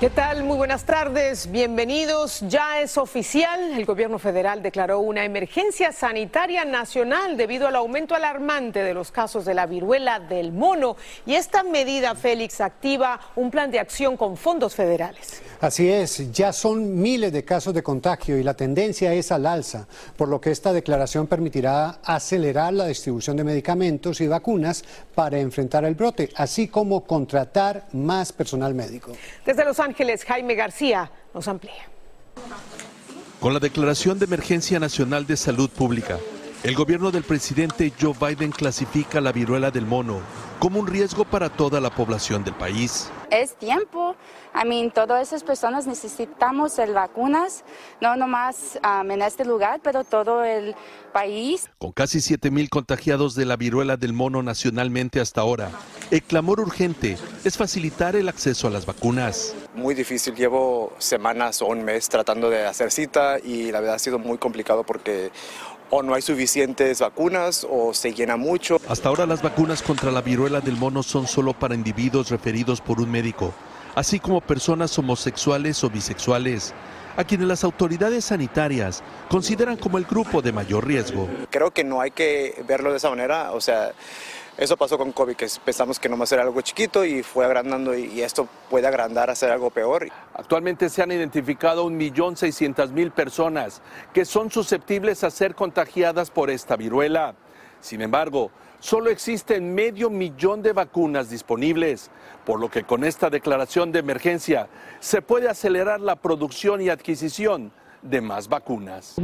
¿Qué tal? Muy buenas tardes, bienvenidos. Ya es oficial, el gobierno federal declaró una emergencia sanitaria nacional debido al aumento alarmante de los casos de la viruela del mono y esta medida, Félix, activa un plan de acción con fondos federales. Así es, ya son miles de casos de contagio y la tendencia es al alza, por lo que esta declaración permitirá acelerar la distribución de medicamentos y vacunas para enfrentar el brote, así como contratar más personal médico. Desde Los Ángeles, Jaime García nos amplía. Con la declaración de emergencia nacional de salud pública, el gobierno del presidente Joe Biden clasifica la viruela del mono como un riesgo para toda la población del país. Es tiempo. I mean, todas esas personas necesitamos el vacunas, no nomás um, en este lugar, pero todo el país. Con casi 7 mil contagiados de la viruela del mono nacionalmente hasta ahora, el clamor urgente es facilitar el acceso a las vacunas. Muy difícil, llevo semanas o un mes tratando de hacer cita y la verdad ha sido muy complicado porque o no hay suficientes vacunas o se llena mucho. Hasta ahora las vacunas contra la viruela del mono son solo para individuos referidos por un médico, así como personas homosexuales o bisexuales, a quienes las autoridades sanitarias consideran como el grupo de mayor riesgo. Creo que no hay que verlo de esa manera, o sea, eso pasó con COVID, que pensamos que nomás era algo chiquito y fue agrandando y esto puede agrandar a ser algo peor. Actualmente se han identificado 1.600.000 personas que son susceptibles a ser contagiadas por esta viruela. Sin embargo, solo existen medio millón de vacunas disponibles, por lo que con esta declaración de emergencia se puede acelerar la producción y adquisición de más vacunas.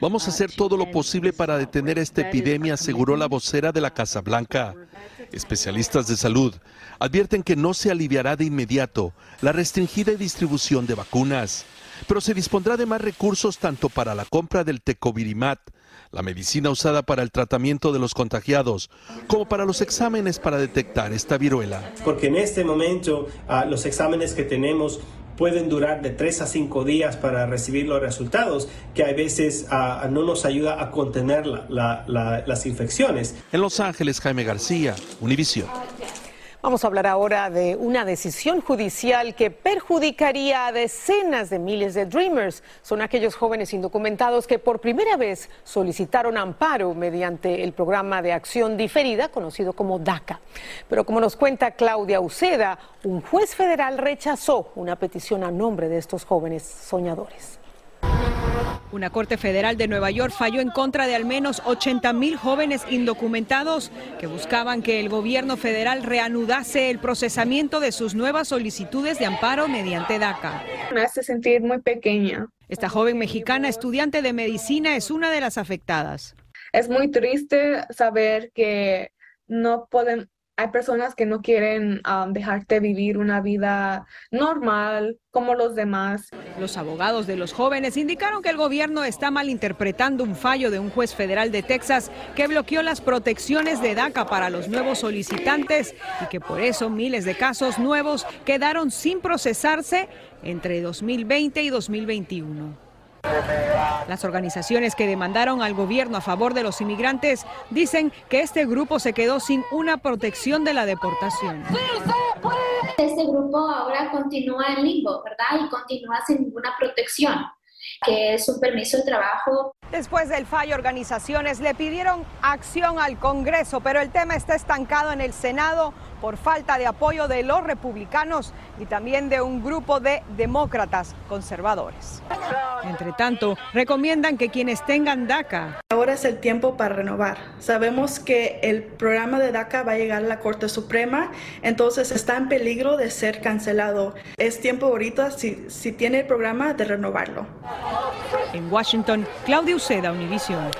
Vamos a hacer todo lo posible para detener esta epidemia, aseguró la vocera de la Casa Blanca. Especialistas de salud advierten que no se aliviará de inmediato la restringida distribución de vacunas, pero se dispondrá de más recursos tanto para la compra del tecovirimat, la medicina usada para el tratamiento de los contagiados, como para los exámenes para detectar esta viruela. Porque en este momento ah, los exámenes que tenemos pueden durar de tres a cinco días para recibir los resultados, que a veces ah, no nos ayuda a contener las infecciones. En Los Ángeles, Jaime García, Univisión. Vamos a hablar ahora de una decisión judicial que perjudicaría a decenas de miles de Dreamers. Son aquellos jóvenes indocumentados que por primera vez solicitaron amparo mediante el programa de acción diferida conocido como DACA. Pero como nos cuenta Claudia Uceda, un juez federal rechazó una petición a nombre de estos jóvenes soñadores. Una corte federal de Nueva York falló en contra de al menos 80 mil jóvenes indocumentados que buscaban que el gobierno federal reanudase el procesamiento de sus nuevas solicitudes de amparo mediante DACA. Me hace sentir muy pequeña. Esta joven mexicana, estudiante de medicina, es una de las afectadas. Es muy triste saber que no pueden, hay personas que no quieren dejarte vivir una vida normal como los demás. Los abogados de los jóvenes indicaron que el gobierno está malinterpretando un fallo de un juez federal de Texas que bloqueó las protecciones de DACA para los nuevos solicitantes y que por eso miles de casos nuevos quedaron sin procesarse entre 2020 y 2021. Las organizaciones que demandaron al gobierno a favor de los inmigrantes dicen que este grupo se quedó sin una protección de la deportación. Este grupo ahora continúa en limbo, ¿verdad? Y continúa sin ninguna protección que es un permiso de trabajo. Después del fallo, organizaciones le pidieron acción al Congreso, pero el tema está estancado en el Senado por falta de apoyo de los republicanos y también de un grupo de demócratas conservadores. Entre tanto, recomiendan que quienes tengan DACA. Ahora es el tiempo para renovar. Sabemos que el programa de DACA va a llegar a la Corte Suprema, entonces está en peligro de ser cancelado. Es tiempo ahorita, si, si tiene el programa, de renovarlo. En Washington, Claudia Uceda, Univision.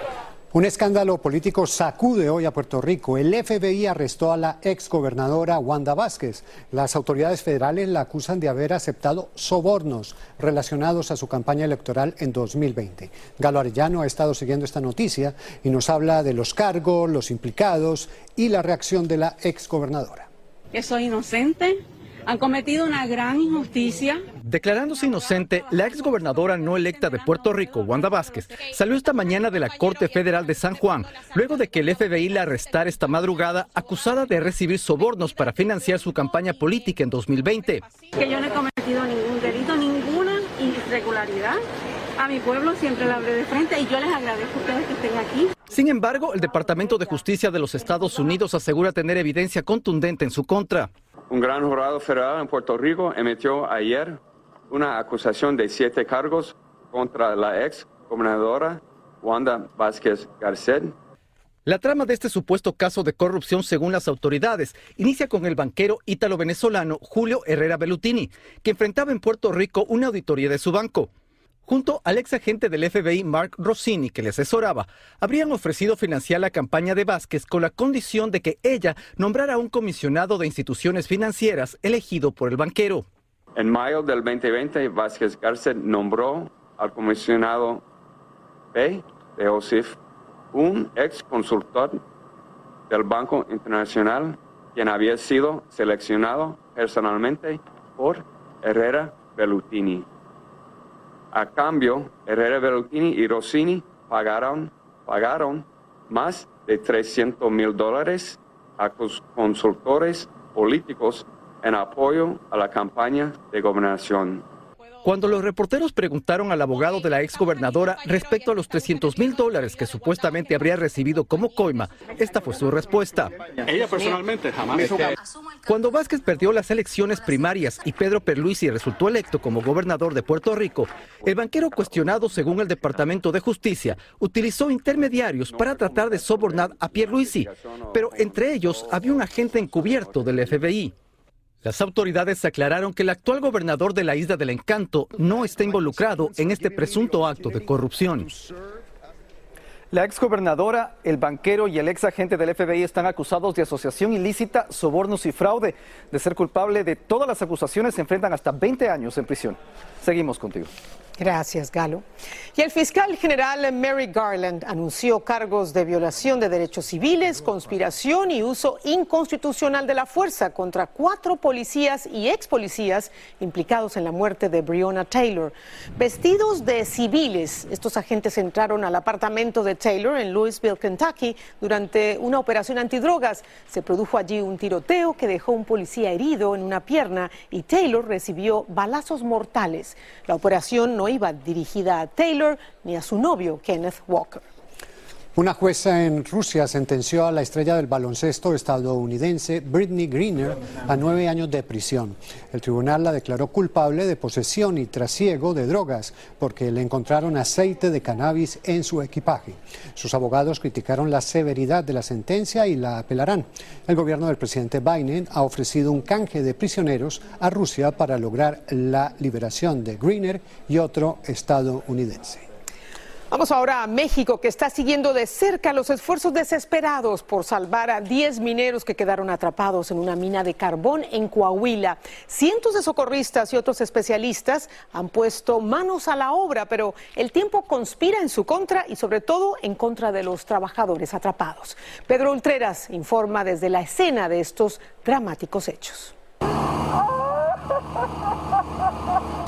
Un escándalo político sacude hoy a Puerto Rico. El FBI arrestó a la exgobernadora Wanda Vázquez. Las autoridades federales la acusan de haber aceptado sobornos relacionados a su campaña electoral en 2020. Galo Arellano ha estado siguiendo esta noticia y nos habla de los cargos, los implicados y la reacción de la exgobernadora. Que soy inocente, han cometido una gran injusticia. Declarándose inocente, la exgobernadora no electa de Puerto Rico, Wanda Vázquez, salió esta mañana de la Corte Federal de San Juan, luego de que el FBI la arrestara esta madrugada acusada de recibir sobornos para financiar su campaña política en 2020. Que yo no he cometido ningún delito, ninguna irregularidad. A mi pueblo siempre le hablé de frente y yo les agradezco a ustedes que estén aquí. Sin embargo, el Departamento de Justicia de los Estados Unidos asegura tener evidencia contundente en su contra. Un gran jurado federal en Puerto Rico emitió ayer una acusación de siete cargos contra la ex gobernadora Wanda Vázquez Garcet. La trama de este supuesto caso de corrupción, según las autoridades, inicia con el banquero ítalo-venezolano Julio Herrera Bellutini, que enfrentaba en Puerto Rico una auditoría de su banco. Junto al ex agente del FBI Mark Rossini, que le asesoraba, habrían ofrecido financiar la campaña de Vázquez con la condición de que ella nombrara un comisionado de instituciones financieras elegido por el banquero. En mayo del 2020, Vázquez Garcet nombró al comisionado B de OSIF, un ex consultor del Banco Internacional, quien había sido seleccionado personalmente por Herrera Bellutini. A cambio, Herrera Berlutini y Rossini pagaron, pagaron más de 300 mil dólares a consultores políticos en apoyo a la campaña de gobernación. Cuando los reporteros preguntaron al abogado de la exgobernadora respecto a los 300 mil dólares que supuestamente habría recibido como coima, esta fue su respuesta. Ella personalmente jamás. Cuando Vázquez perdió las elecciones primarias y Pedro Perluisi resultó electo como gobernador de Puerto Rico, el banquero cuestionado según el Departamento de Justicia utilizó intermediarios para tratar de sobornar a Pierluisi, pero entre ellos había un agente encubierto del FBI. Las autoridades aclararon que el actual gobernador de la Isla del Encanto no está involucrado en este presunto acto de corrupción. La exgobernadora, el banquero y el ex agente del FBI están acusados de asociación ilícita, sobornos y fraude. De ser culpable de todas las acusaciones, se enfrentan hasta 20 años en prisión. Seguimos contigo. Gracias, Galo. Y el fiscal general Mary Garland anunció cargos de violación de derechos civiles, conspiración y uso inconstitucional de la fuerza contra cuatro policías y ex policías implicados en la muerte de Breonna Taylor. Vestidos de civiles, estos agentes entraron al apartamento de Taylor en Louisville, Kentucky, durante una operación antidrogas. Se produjo allí un tiroteo que dejó un policía herido en una pierna y Taylor recibió balazos mortales. La operación no iba dirigida a Taylor ni a su novio, Kenneth Walker. Una jueza en Rusia sentenció a la estrella del baloncesto estadounidense Britney Greener a nueve años de prisión. El tribunal la declaró culpable de posesión y trasiego de drogas porque le encontraron aceite de cannabis en su equipaje. Sus abogados criticaron la severidad de la sentencia y la apelarán. El gobierno del presidente Biden ha ofrecido un canje de prisioneros a Rusia para lograr la liberación de Greener y otro estadounidense. Vamos ahora a México, que está siguiendo de cerca los esfuerzos desesperados por salvar a 10 mineros que quedaron atrapados en una mina de carbón en Coahuila. Cientos de socorristas y otros especialistas han puesto manos a la obra, pero el tiempo conspira en su contra y sobre todo en contra de los trabajadores atrapados. Pedro Ultreras informa desde la escena de estos dramáticos hechos.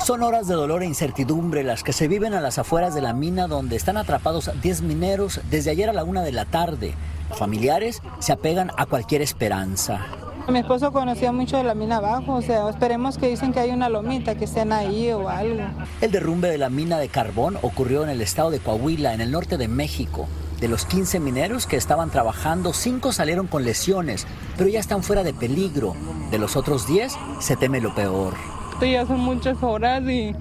Son horas de dolor e incertidumbre las que se viven a las afueras de la mina donde están atrapados 10 mineros desde ayer a la una de la tarde. Los familiares se apegan a cualquier esperanza. Mi esposo conocía mucho de la mina abajo, o sea, esperemos que dicen que hay una lomita, que estén ahí o algo. El derrumbe de la mina de carbón ocurrió en el estado de Coahuila, en el norte de México. De los 15 mineros que estaban trabajando, 5 salieron con lesiones, pero ya están fuera de peligro. De los otros 10, se teme lo peor. Ya son muchas horas y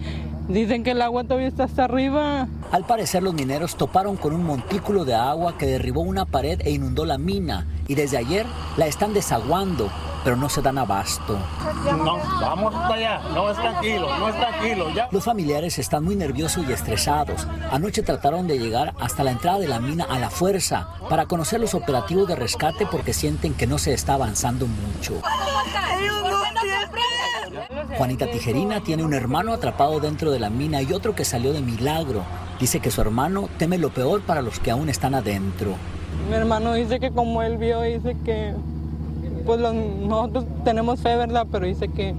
dicen que el agua todavía está hasta arriba. Al parecer los mineros toparon con un montículo de agua que derribó una pared e inundó la mina y desde ayer la están desaguando, pero no se dan abasto. No, vamos hasta allá, no es tranquilo, no es tranquilo. Ya. Los familiares están muy nerviosos y estresados. Anoche trataron de llegar hasta la entrada de la mina a la fuerza para conocer los operativos de rescate porque sienten que no se está avanzando mucho. Juanita Tijerina tiene un hermano atrapado dentro de la mina y otro que salió de milagro. Dice que su hermano teme lo peor para los que aún están adentro. Mi hermano dice que como él vio, dice que pues nosotros tenemos fe, ¿verdad? Pero dice que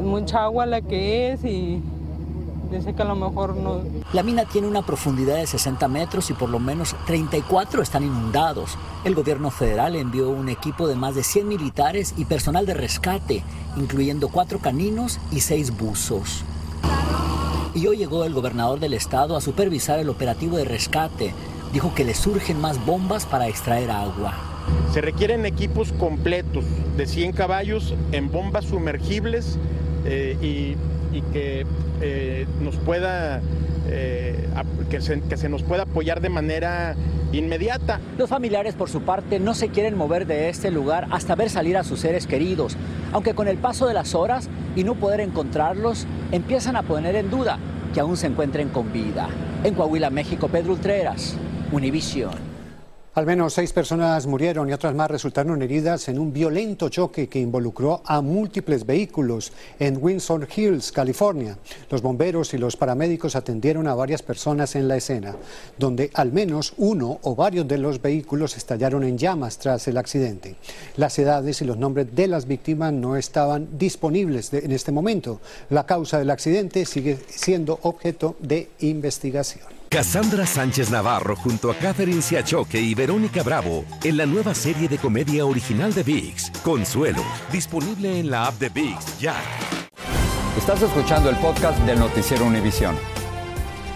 mucha agua la que es y dice que a lo mejor no. La mina tiene una profundidad de 60 metros y por lo menos 34 están inundados. El gobierno federal envió un equipo de más de 100 militares y personal de rescate, incluyendo cuatro caninos y seis buzos. Y hoy llegó el gobernador del estado a supervisar el operativo de rescate. Dijo que le surgen más bombas para extraer agua. Se requieren equipos completos de 100 caballos en bombas sumergibles eh, y, que eh, nos pueda eh, que, se, que se nos pueda apoyar de manera inmediata. Los familiares, por su parte, no se quieren mover de este lugar hasta ver salir a sus seres queridos, aunque con el paso de las horas y no poder encontrarlos, empiezan a poner en duda que aún se encuentren con vida. En Coahuila, México, Pedro Ultreras, Univision. Al menos seis personas murieron y otras más resultaron heridas en un violento choque que involucró a múltiples vehículos en Windsor Hills, California. Los bomberos y los paramédicos atendieron a varias personas en la escena, donde al menos uno o varios de los vehículos estallaron en llamas tras el accidente. Las edades y los nombres de las víctimas no estaban disponibles en este momento. La causa del accidente sigue siendo objeto de investigación. Cassandra Sánchez Navarro junto a Catherine Siachoque y Verónica Bravo en la nueva serie de comedia original de VIX, Consuelo, disponible en la app de VIX ya. Estás escuchando el podcast del noticiero Univisión.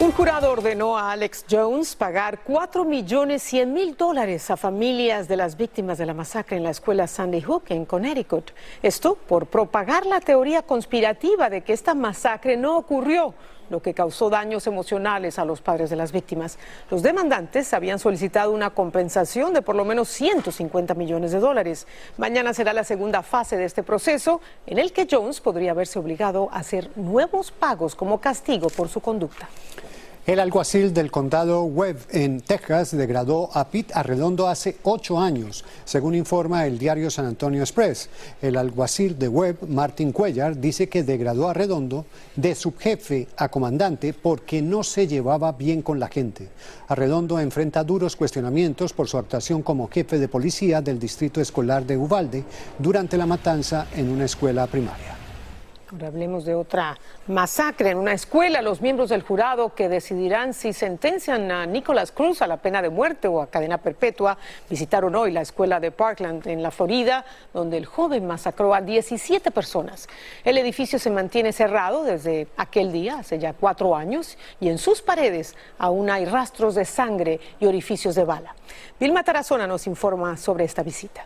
Un jurado ordenó a Alex Jones pagar 4 millones 100 mil dólares a familias de las víctimas de la masacre en la escuela Sandy Hook en Connecticut. Esto por propagar la teoría conspirativa de que esta masacre no ocurrió lo que causó daños emocionales a los padres de las víctimas. Los demandantes habían solicitado una compensación de por lo menos 150 millones de dólares. Mañana será la segunda fase de este proceso en el que Jones podría verse obligado a hacer nuevos pagos como castigo por su conducta. El alguacil del condado Webb en Texas degradó a Pete Arredondo hace ocho años, según informa el diario San Antonio Express. El alguacil de Webb, Martin Cuellar, dice que degradó a Arredondo de subjefe a comandante porque no se llevaba bien con la gente. Arredondo enfrenta duros cuestionamientos por su actuación como jefe de policía del distrito escolar de Uvalde durante la matanza en una escuela primaria. Ahora hablemos de otra masacre en una escuela. Los miembros del jurado que decidirán si sentencian a Nicholas Cruz a la pena de muerte o a cadena perpetua visitaron hoy la escuela de Parkland en la Florida, donde el joven masacró a 17 personas. El edificio se mantiene cerrado desde aquel día, hace ya cuatro años, y en sus paredes aún hay rastros de sangre y orificios de bala. Vilma Tarazona nos informa sobre esta visita.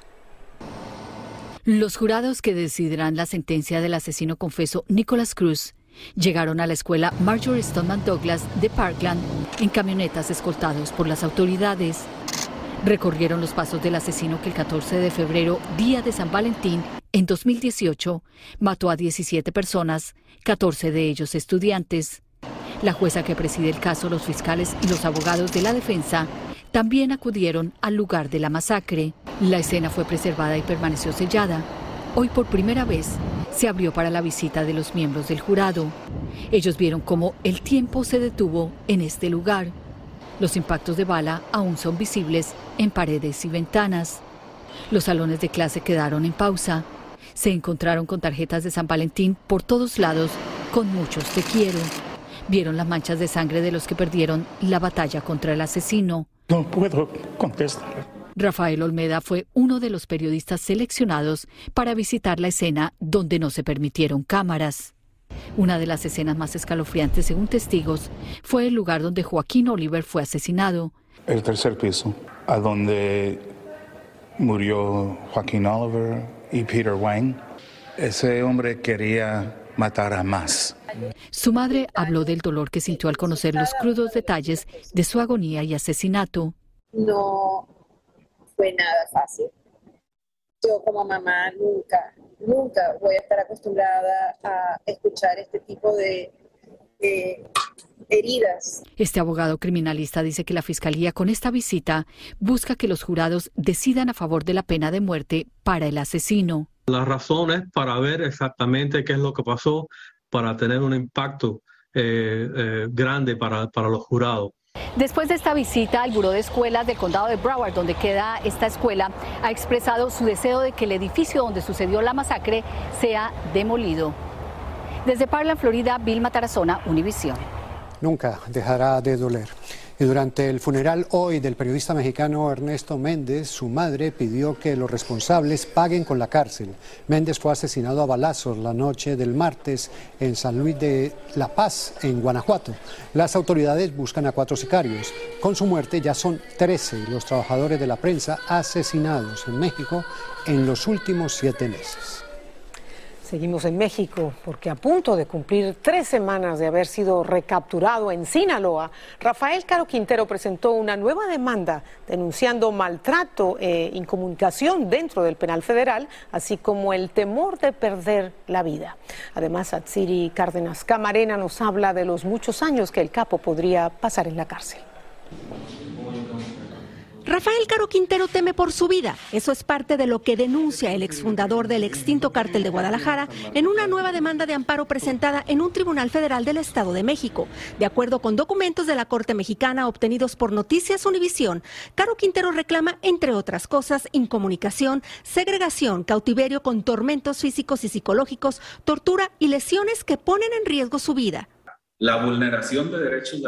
Los jurados que decidirán la sentencia del asesino confeso Nicholas Cruz llegaron a la escuela Marjorie Stoneman Douglas de Parkland en camionetas escoltados por las autoridades. Recorrieron los pasos del asesino que el 14 de febrero, día de San Valentín, en 2018, mató a 17 personas, 14 de ellos estudiantes. La jueza que preside el caso, los fiscales y los abogados de la defensa también acudieron al lugar de la masacre. La escena fue preservada y permaneció sellada. Hoy por primera vez se abrió para la visita de los miembros del jurado. Ellos vieron cómo el tiempo se detuvo en este lugar. Los impactos de bala aún son visibles en paredes y ventanas. Los salones de clase quedaron en pausa. Se encontraron con tarjetas de San Valentín por todos lados, con muchos te quiero. Vieron las manchas de sangre de los que perdieron la batalla contra el asesino. No puedo contestar. Rafael Olmeda fue uno de los periodistas seleccionados para visitar la escena donde no se permitieron cámaras. Una de las escenas más escalofriantes, según testigos, fue el lugar donde Joaquín Oliver fue asesinado. El tercer piso, a donde murió Joaquín Oliver y Peter Wayne. Ese hombre quería matar a más. Su madre habló del dolor que sintió al conocer los crudos detalles de su agonía y asesinato. No fue nada fácil. yo como mamá nunca, nunca voy a estar acostumbrada a escuchar este tipo de, heridas. Este abogado criminalista dice que la Fiscalía con esta visita busca que los jurados decidan a favor de la pena de muerte para el asesino. La razón es para ver exactamente qué es lo que pasó, para tener un impacto eh, eh, grande para, para los jurados. Después de esta visita, el Buró de Escuelas del Condado de Broward, donde queda esta escuela, ha expresado su deseo de que el edificio donde sucedió la masacre sea demolido. Desde Parkland, Florida, Vilma Tarazona, Univisión. Nunca dejará de doler. Y durante el funeral hoy del periodista mexicano Ernesto Méndez, su madre pidió que los responsables paguen con la cárcel. Méndez fue asesinado a balazos la noche del martes en San Luis de La Paz, en Guanajuato. Las autoridades buscan a cuatro sicarios. Con su muerte ya son 13 los trabajadores de la prensa asesinados en México en los últimos siete meses. Seguimos en México porque a punto de cumplir tres semanas de haber sido recapturado en Sinaloa, Rafael Caro Quintero presentó una nueva demanda denunciando maltrato e incomunicación dentro del penal federal, así como el temor de perder la vida. Además, Atsiri Cárdenas Camarena nos habla de los muchos años que el capo podría pasar en la cárcel. Rafael Caro Quintero teme por su vida. Eso es parte de lo que denuncia el exfundador del extinto cártel de Guadalajara en una nueva demanda de amparo presentada en un tribunal federal del Estado de México. De acuerdo con documentos de la Corte Mexicana obtenidos por Noticias Univisión, Caro Quintero reclama, entre otras cosas, incomunicación, segregación, cautiverio con tormentos físicos y psicológicos, tortura y lesiones que ponen en riesgo su vida la vulneración de derechos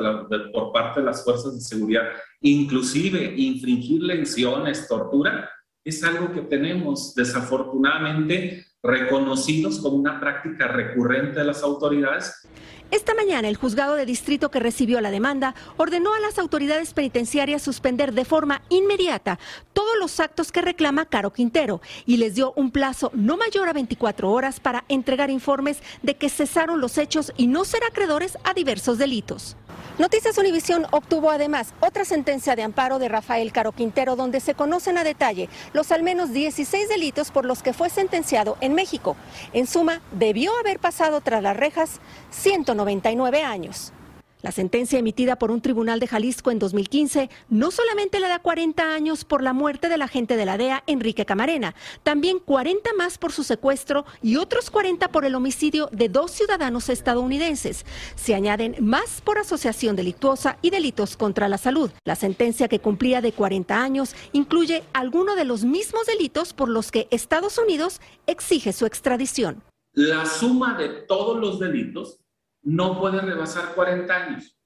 por parte de las fuerzas de seguridad, inclusive infringir lesiones, tortura, es algo que tenemos desafortunadamente reconocidos como una práctica recurrente de las autoridades. Esta mañana el juzgado de distrito que recibió la demanda ordenó a las autoridades penitenciarias suspender de forma inmediata todos los actos que reclama Caro Quintero y les dio un plazo no mayor a 24 horas para entregar informes de que cesaron los hechos y no ser acreedores a diversos delitos. Noticias Univisión obtuvo además otra sentencia de amparo de Rafael Caro Quintero donde se conocen a detalle los al menos 16 delitos por los que fue sentenciado en México. En suma, debió haber pasado tras las rejas 199 años. La sentencia emitida por un tribunal de Jalisco en 2015 no solamente le da 40 años por la muerte del agente de la DEA, Enrique Camarena, también 40 más por su secuestro y otros 40 por el homicidio de dos ciudadanos estadounidenses. Se añaden más por asociación delictuosa y delitos contra la salud. La sentencia que cumplía de 40 años incluye algunos de los mismos delitos por los que Estados Unidos exige su extradición. La suma de todos los delitos no puede rebasar 40 años.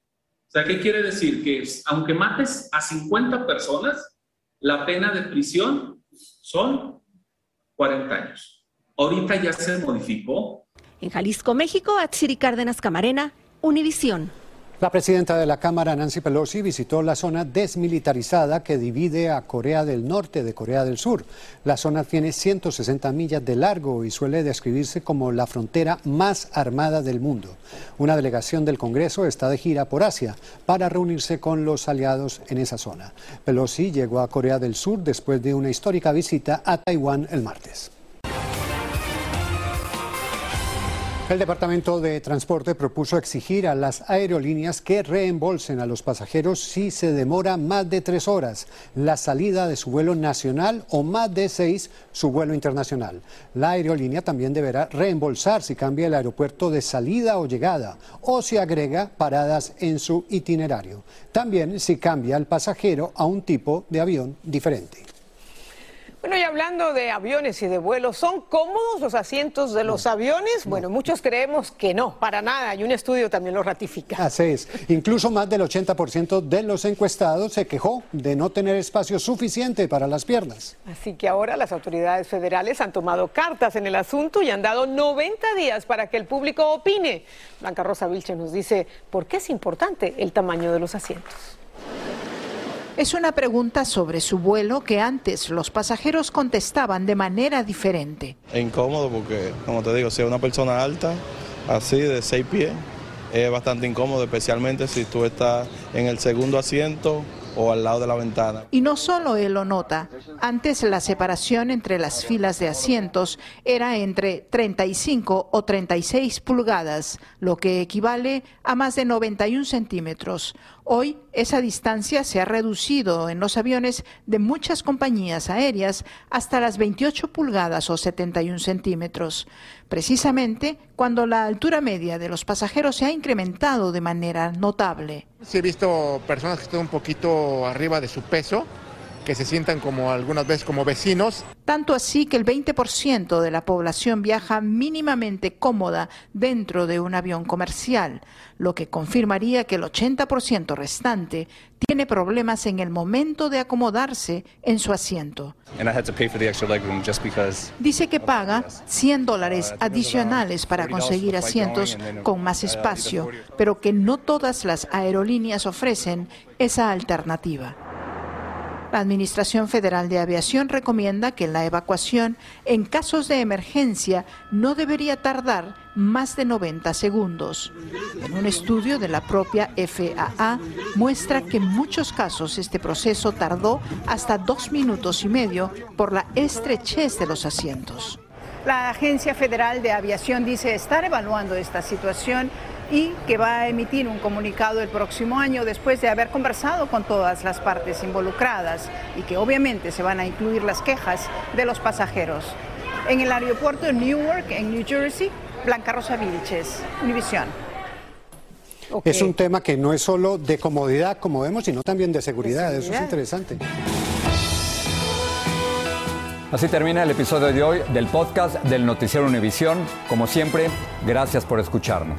O sea, ¿qué quiere decir? Que aunque mates a 50 personas, la pena de prisión son 40 años. Ahorita ya se modificó. En Jalisco, México, Atsiri Cárdenas Camarena, Univisión. La presidenta de la Cámara, Nancy Pelosi, visitó la zona desmilitarizada que divide a Corea del Norte de Corea del Sur. La zona tiene 160 millas de largo y suele describirse como la frontera más armada del mundo. Una delegación del Congreso está de gira por Asia para reunirse con los aliados en esa zona. Pelosi llegó a Corea del Sur después de una histórica visita a Taiwán el martes. El Departamento de Transporte propuso exigir a las aerolíneas que reembolsen a los pasajeros si se demora más de tres horas la salida de su vuelo nacional o más de seis su vuelo internacional. La aerolínea también deberá reembolsar si cambia el aeropuerto de salida o llegada o si agrega paradas en su itinerario. También si cambia el pasajero a un tipo de avión diferente. Bueno, y hablando de aviones y de vuelos, ¿son cómodos los asientos de los aviones? Bueno, muchos creemos que no, para nada, y un estudio también lo ratifica. Así es. Incluso más del 80% de los encuestados se quejó de no tener espacio suficiente para las piernas. Así que ahora las autoridades federales han tomado cartas en el asunto y han dado 90 días para que el público opine. Blanca Rosa Vilche nos dice por qué es importante el tamaño de los asientos. Es una pregunta sobre su vuelo que antes los pasajeros contestaban de manera diferente. Es incómodo porque, como te digo, si es una persona alta, así de seis pies, es bastante incómodo, especialmente si tú estás en el segundo asiento o al lado de la ventana. Y no solo él lo nota. Antes la separación entre las filas de asientos era entre 35 o 36 pulgadas, lo que equivale a más de 91 centímetros. Hoy esa distancia se ha reducido en los aviones de muchas compañías aéreas hasta las 28 pulgadas o 71 centímetros, precisamente cuando la altura media de los pasajeros se ha incrementado de manera notable. Sí he visto personas que están un poquito arriba de su peso, que se sientan como algunas veces como vecinos. Tanto así que el 20% de la población viaja mínimamente cómoda dentro de un avión comercial, lo que confirmaría que el 80% restante tiene problemas en el momento de acomodarse en su asiento. Dice que paga 100 dólares adicionales para conseguir asientos con más espacio, pero que no todas las aerolíneas ofrecen esa alternativa. La Administración Federal de Aviación recomienda que la evacuación en casos de emergencia no debería tardar más de 90 segundos. En un estudio de la propia FAA muestra que en muchos casos este proceso tardó hasta dos minutos y medio por la estrechez de los asientos. La Agencia Federal de Aviación dice estar evaluando esta situación y que va a emitir un comunicado el próximo año después de haber conversado con todas las partes involucradas y que obviamente se van a incluir las quejas de los pasajeros. En el aeropuerto de Newark, en New Jersey, Blanca Rosa Vilches, Univisión. Es un tema que no es solo de comodidad, como vemos, sino también de seguridad. de seguridad. Eso es interesante. Así termina el episodio de hoy del podcast del Noticiero Univisión. Como siempre, gracias por escucharnos.